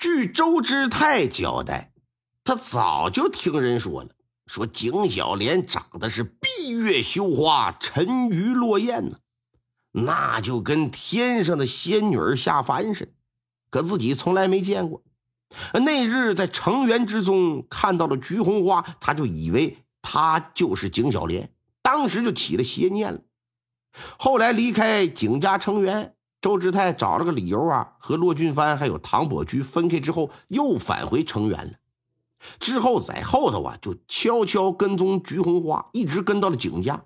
据周之泰交代，他早就听人说了，说景小莲长得是闭月羞花，沉鱼落雁呢，那就跟天上的仙女儿下凡似的。可自己从来没见过。那日在成员之中看到了橘红花，他就以为她就是景小莲，当时就起了邪念了。后来离开景家成员。周志泰找了个理由啊，和骆俊帆还有唐伯驹分开之后，又返回成员了。之后在后头啊，就悄悄跟踪菊红花，一直跟到了景家，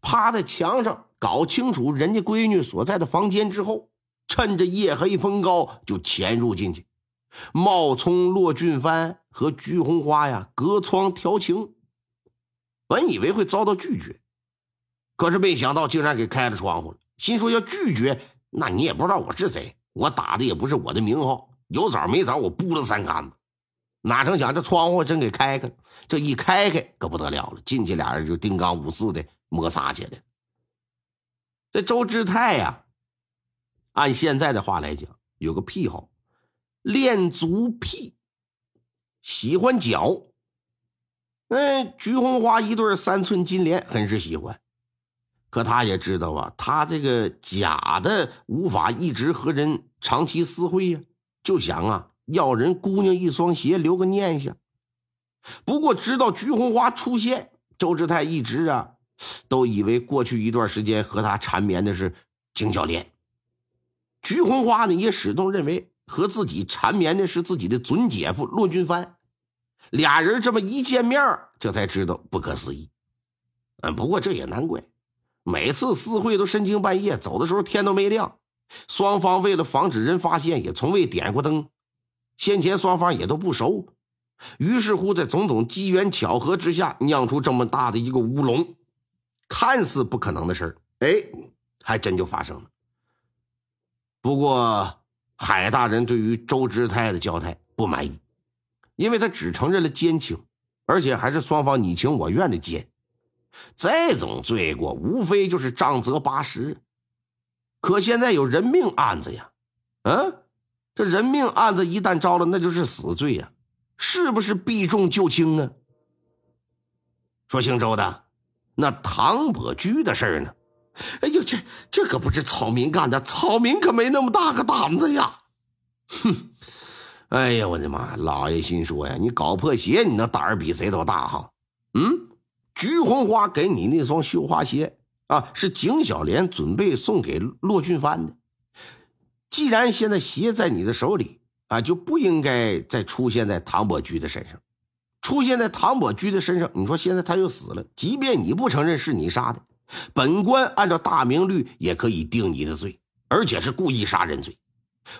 趴在墙上搞清楚人家闺女所在的房间之后，趁着夜黑风高就潜入进去，冒充骆俊帆和菊红花呀，隔窗调情。本以为会遭到拒绝，可是没想到竟然给开了窗户了，心说要拒绝。那你也不知道我是谁，我打的也不是我的名号，有枣没枣，我不了三竿子。哪成想这窗户真给开开了，这一开开可不得了了，进去俩人就丁刚五四的摩擦起来。这周志泰呀，按现在的话来讲，有个癖好，恋足癖，喜欢脚。嗯，菊红花一对三寸金莲，很是喜欢。可他也知道啊，他这个假的无法一直和人长期私会呀，就想啊要人姑娘一双鞋留个念想。不过直到菊红花出现，周志泰一直啊都以为过去一段时间和他缠绵的是景小莲。菊红花呢也始终认为和自己缠绵的是自己的准姐夫骆俊帆。俩人这么一见面，这才知道不可思议。嗯，不过这也难怪。每次私会都深更半夜，走的时候天都没亮。双方为了防止人发现，也从未点过灯。先前双方也都不熟，于是乎在种种机缘巧合之下，酿出这么大的一个乌龙。看似不可能的事儿，哎，还真就发生了。不过海大人对于周之泰的交代不满意，因为他只承认了奸情，而且还是双方你情我愿的奸。这种罪过无非就是杖责八十，可现在有人命案子呀，嗯，这人命案子一旦招了，那就是死罪呀，是不是避重就轻啊？说姓周的，那唐伯驹的事呢？哎呦，这这可不是草民干的，草民可没那么大个胆子呀！哼，哎呀，我的妈！老爷心说呀，你搞破鞋，你那胆儿比谁都大哈？嗯。菊红花给你那双绣花鞋啊，是景小莲准备送给骆俊帆的。既然现在鞋在你的手里啊，就不应该再出现在唐伯驹的身上。出现在唐伯驹的身上，你说现在他又死了，即便你不承认是你杀的，本官按照大明律也可以定你的罪，而且是故意杀人罪。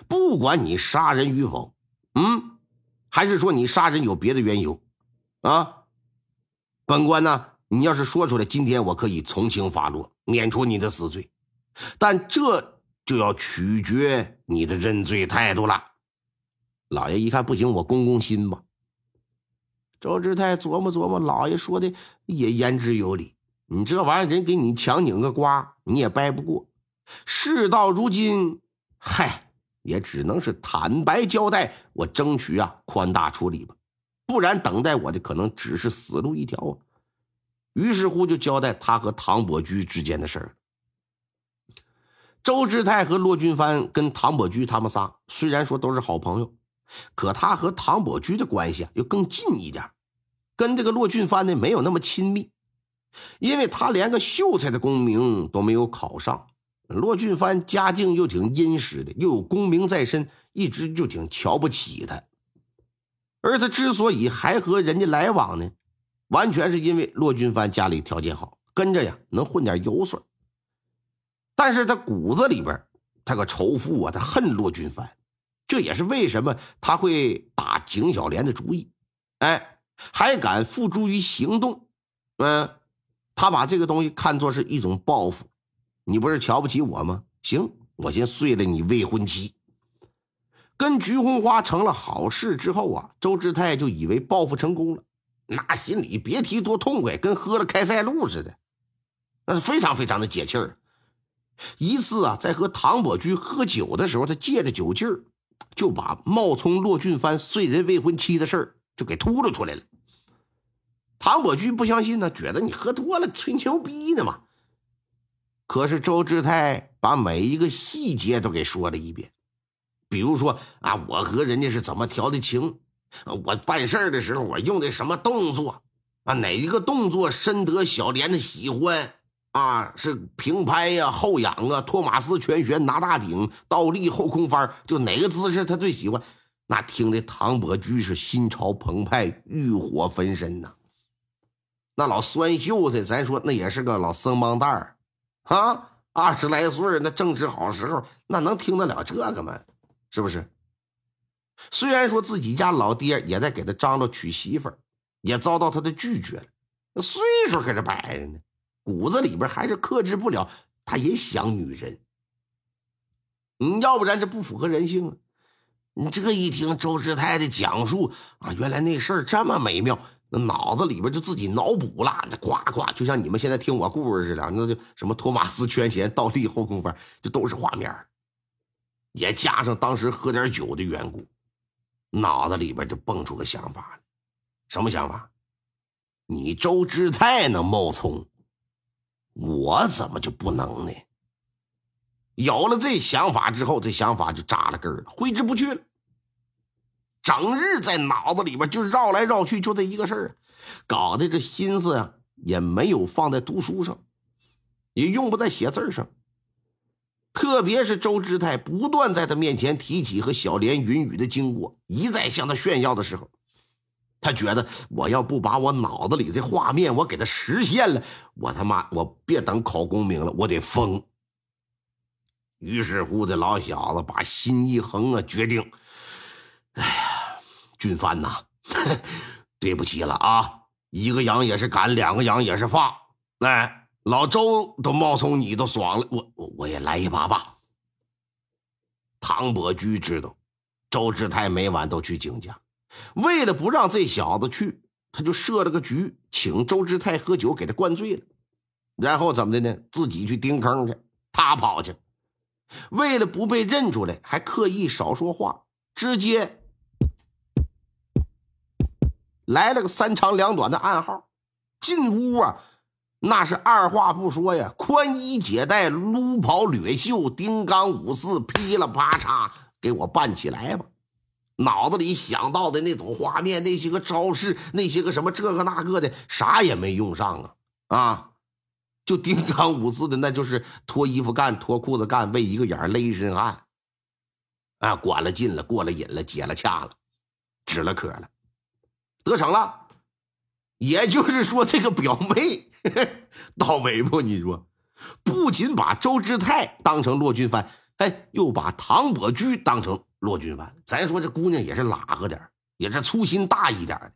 不管你杀人与否，嗯，还是说你杀人有别的缘由，啊？本官呢？你要是说出来，今天我可以从轻发落，免除你的死罪。但这就要取决你的认罪态度了。老爷一看不行，我公公心吧。周志泰琢磨琢磨，老爷说的也言之有理。你这玩意儿，人给你强拧个瓜，你也掰不过。事到如今，嗨，也只能是坦白交代，我争取啊宽大处理吧。不然，等待我的可能只是死路一条啊！于是乎，就交代他和唐伯驹之间的事儿。周志泰和骆俊帆跟唐伯驹他们仨虽然说都是好朋友，可他和唐伯驹的关系啊又更近一点，跟这个骆俊帆呢没有那么亲密，因为他连个秀才的功名都没有考上。骆俊帆家境又挺殷实的，又有功名在身，一直就挺瞧不起他。而他之所以还和人家来往呢，完全是因为骆俊帆家里条件好，跟着呀能混点油水。但是他骨子里边，他个仇富啊，他恨骆俊帆，这也是为什么他会打景小莲的主意，哎，还敢付诸于行动。嗯，他把这个东西看作是一种报复。你不是瞧不起我吗？行，我先睡了你未婚妻。跟菊红花成了好事之后啊，周志泰就以为报复成功了，那心里别提多痛快，跟喝了开塞露似的，那是非常非常的解气儿。一次啊，在和唐伯驹喝酒的时候，他借着酒劲儿。就把冒充骆俊藩睡人未婚妻的事儿就给秃噜出来了。唐伯驹不相信呢，觉得你喝多了吹牛逼呢嘛。可是周志泰把每一个细节都给说了一遍，比如说啊，我和人家是怎么调的情，我办事的时候我用的什么动作，啊，哪一个动作深得小莲的喜欢。啊，是平拍呀，后仰啊，托马斯全旋，拿大顶，倒立后空翻，就哪个姿势他最喜欢？那听的唐伯驹是心潮澎湃，欲火焚身呐。那老酸秀才，咱说那也是个老僧帮蛋儿啊，二十来岁那正值好时候，那能听得了这个吗？是不是？虽然说自己家老爹也在给他张罗娶媳妇儿，也遭到他的拒绝了，那岁数搁这摆着呢。骨子里边还是克制不了，他也想女人。你要不然这不符合人性啊！你这一听周志泰的讲述啊，原来那事儿这么美妙，那脑子里边就自己脑补了，那呱呱，就像你们现在听我故事似的，那就什么托马斯全旋、倒立后空翻，就都是画面。也加上当时喝点酒的缘故，脑子里边就蹦出个想法来，什么想法？你周志泰能冒充？我怎么就不能呢？有了这想法之后，这想法就扎了根了，挥之不去了。整日在脑子里边就绕来绕去，就这一个事儿，搞得这心思呀也没有放在读书上，也用不在写字上。特别是周志泰不断在他面前提起和小莲云雨的经过，一再向他炫耀的时候。他觉得我要不把我脑子里这画面我给他实现了，我他妈我别等考功名了，我得疯。于是乎，这老小子把心一横啊，决定，哎呀，俊帆呐，对不起了啊，一个羊也是赶，两个羊也是放。哎，老周都冒充你都爽了，我我我也来一把吧。唐伯驹知道，周志泰每晚都去景家。为了不让这小子去，他就设了个局，请周志泰喝酒，给他灌醉了，然后怎么的呢？自己去盯坑去，他跑去。为了不被认出来，还刻意少说话，直接来了个三长两短的暗号。进屋啊，那是二话不说呀，宽衣解带，撸袍掠袖，丁刚五四，噼里啪嚓，给我办起来吧。脑子里想到的那种画面，那些个招式，那些个什么这个那个的，啥也没用上啊！啊，就丁刚五四的，那就是脱衣服干，脱裤子干，为一个眼勒一身汗。啊，管了劲了，过了瘾了，解了掐了，止了渴了，得逞了。也就是说，这个表妹倒霉不？你说，不仅把周志泰当成骆俊藩，哎，又把唐伯驹当成。骆俊藩，咱说这姑娘也是拉个点也是粗心大意点的。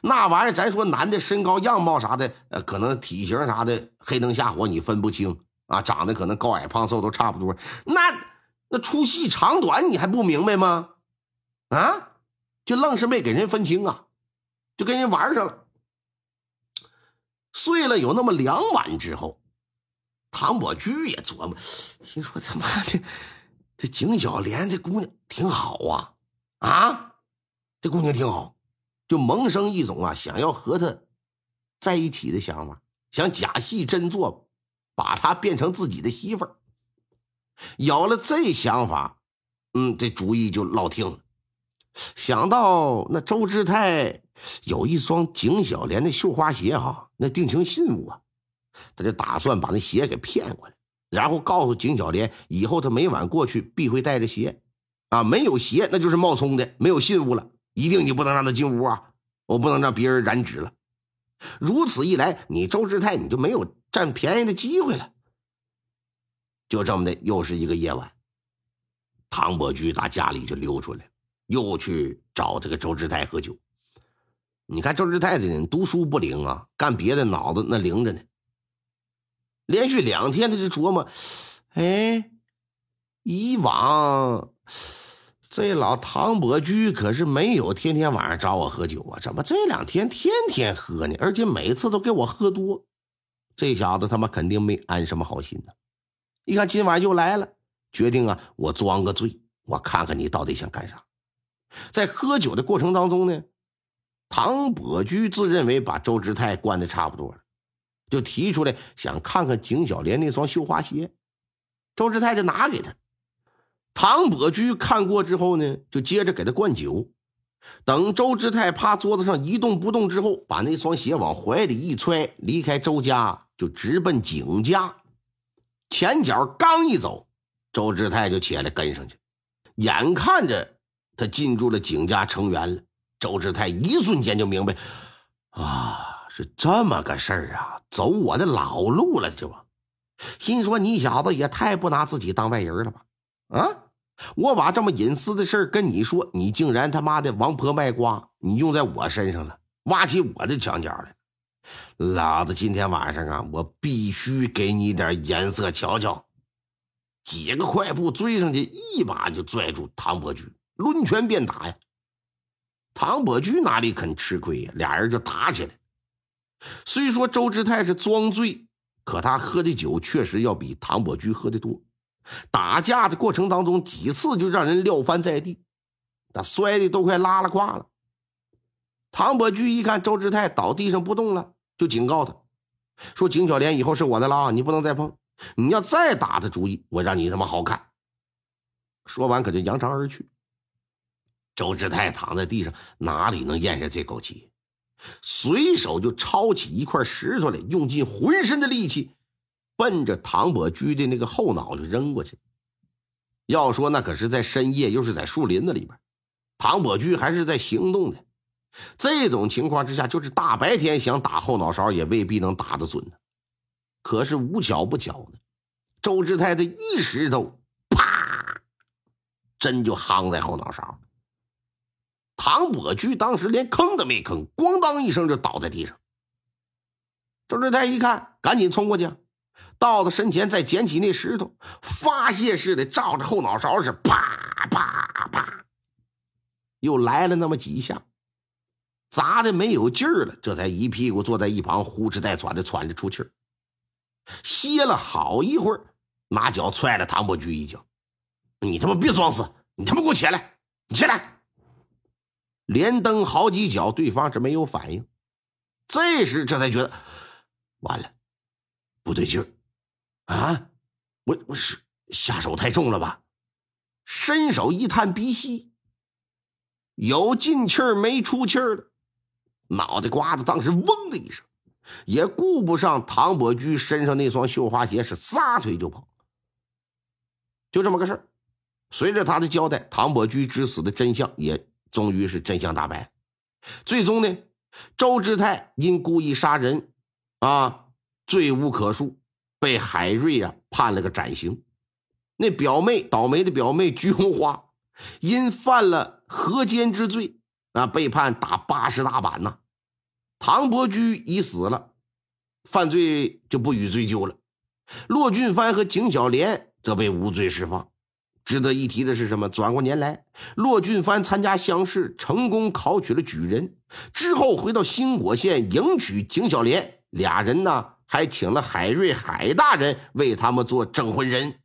那玩意儿，咱说男的身高样貌啥的，呃，可能体型啥的，黑灯瞎火你分不清啊。长得可能高矮胖瘦都差不多。那那粗细长短你还不明白吗？啊，就愣是没给人分清啊，就跟人玩上了。睡了有那么两晚之后，唐伯驹也琢磨，心说他妈的。这景小莲这姑娘挺好啊，啊，这姑娘挺好，就萌生一种啊想要和她在一起的想法，想假戏真做，把她变成自己的媳妇儿。有了这想法，嗯，这主意就落听了。想到那周志泰有一双景小莲的绣花鞋，哈，那定情信物啊，他就打算把那鞋给骗过来。然后告诉景小莲，以后他每晚过去必会带着鞋，啊，没有鞋那就是冒充的，没有信物了，一定你不能让他进屋啊，我不能让别人染指了。如此一来，你周志泰你就没有占便宜的机会了。就这么的，又是一个夜晚，唐伯驹打家里就溜出来，又去找这个周志泰喝酒。你看周志泰这人读书不灵啊，干别的脑子那灵着呢。连续两天他就琢磨，哎，以往这老唐伯驹可是没有天天晚上找我喝酒啊，怎么这两天天天喝呢？而且每次都给我喝多，这小子他妈肯定没安什么好心呢。一看今晚又来了，决定啊，我装个醉，我看看你到底想干啥。在喝酒的过程当中呢。唐伯驹自认为把周志泰灌的差不多了，就提出来想看看景小莲那双绣花鞋。周志泰就拿给他。唐伯驹看过之后呢，就接着给他灌酒。等周志泰趴桌子上一动不动之后，把那双鞋往怀里一揣，离开周家就直奔景家。前脚刚一走，周志泰就起来跟上去。眼看着他进入了景家成员了。周志泰一瞬间就明白，啊，是这么个事儿啊，走我的老路了，这不？心说你小子也太不拿自己当外人了吧？啊，我把这么隐私的事儿跟你说，你竟然他妈的王婆卖瓜，你用在我身上了，挖起我的墙角来。老子今天晚上啊，我必须给你点颜色瞧瞧。几个快步追上去，一把就拽住唐伯驹，抡拳便打呀。唐伯驹哪里肯吃亏呀？俩人就打起来。虽说周志泰是装醉，可他喝的酒确实要比唐伯驹喝的多。打架的过程当中，几次就让人撂翻在地，他摔的都快拉了胯了。唐伯驹一看周志泰倒地上不动了，就警告他说：“景小莲以后是我的了，你不能再碰。你要再打他主意，我让你他妈好看。”说完，可就扬长而去。周志泰躺在地上，哪里能咽下这口气？随手就抄起一块石头来，用尽浑身的力气，奔着唐伯驹的那个后脑就扔过去。要说那可是在深夜，又是在树林子里边，唐伯驹还是在行动的。这种情况之下，就是大白天想打后脑勺，也未必能打得准呢。可是无巧不巧的，周志泰的一石头，啪，真就夯在后脑勺。唐伯驹当时连吭都没吭，咣当一声就倒在地上。周志泰一看，赶紧冲过去，到他身前再捡起那石头，发泄似的照着后脑勺是啪啪啪，又来了那么几下，砸的没有劲儿了，这才一屁股坐在一旁，呼哧带喘的喘着出气儿。歇了好一会儿，拿脚踹了唐伯驹一脚：“你他妈别装死，你他妈给我起来，你起来！”连蹬好几脚，对方是没有反应。这时这才觉得完了，不对劲儿啊！我我是下手太重了吧？伸手一探鼻息，有进气儿没出气儿的，脑袋瓜子当时嗡的一声，也顾不上唐伯驹身上那双绣花鞋，是撒腿就跑。就这么个事儿。随着他的交代，唐伯驹之死的真相也。终于是真相大白，最终呢，周志泰因故意杀人，啊，罪无可恕，被海瑞啊判了个斩刑。那表妹倒霉的表妹菊红花，因犯了合奸之罪，啊，被判打八十大板呐。唐伯驹已死了，犯罪就不予追究了。骆俊藩和景小莲则被无罪释放。值得一提的是什么？转过年来，骆俊藩参加乡试，成功考取了举人。之后回到兴国县迎娶景小莲，俩人呢还请了海瑞海大人为他们做证婚人。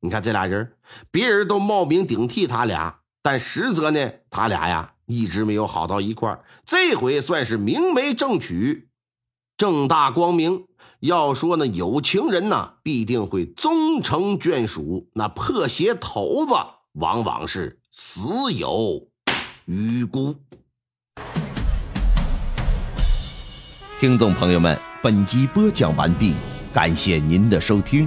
你看这俩人，别人都冒名顶替他俩，但实则呢，他俩呀一直没有好到一块这回算是明媒正娶，正大光明。要说呢，有情人呢，必定会终成眷属；那破鞋头子，往往是死有余辜。听众朋友们，本集播讲完毕，感谢您的收听。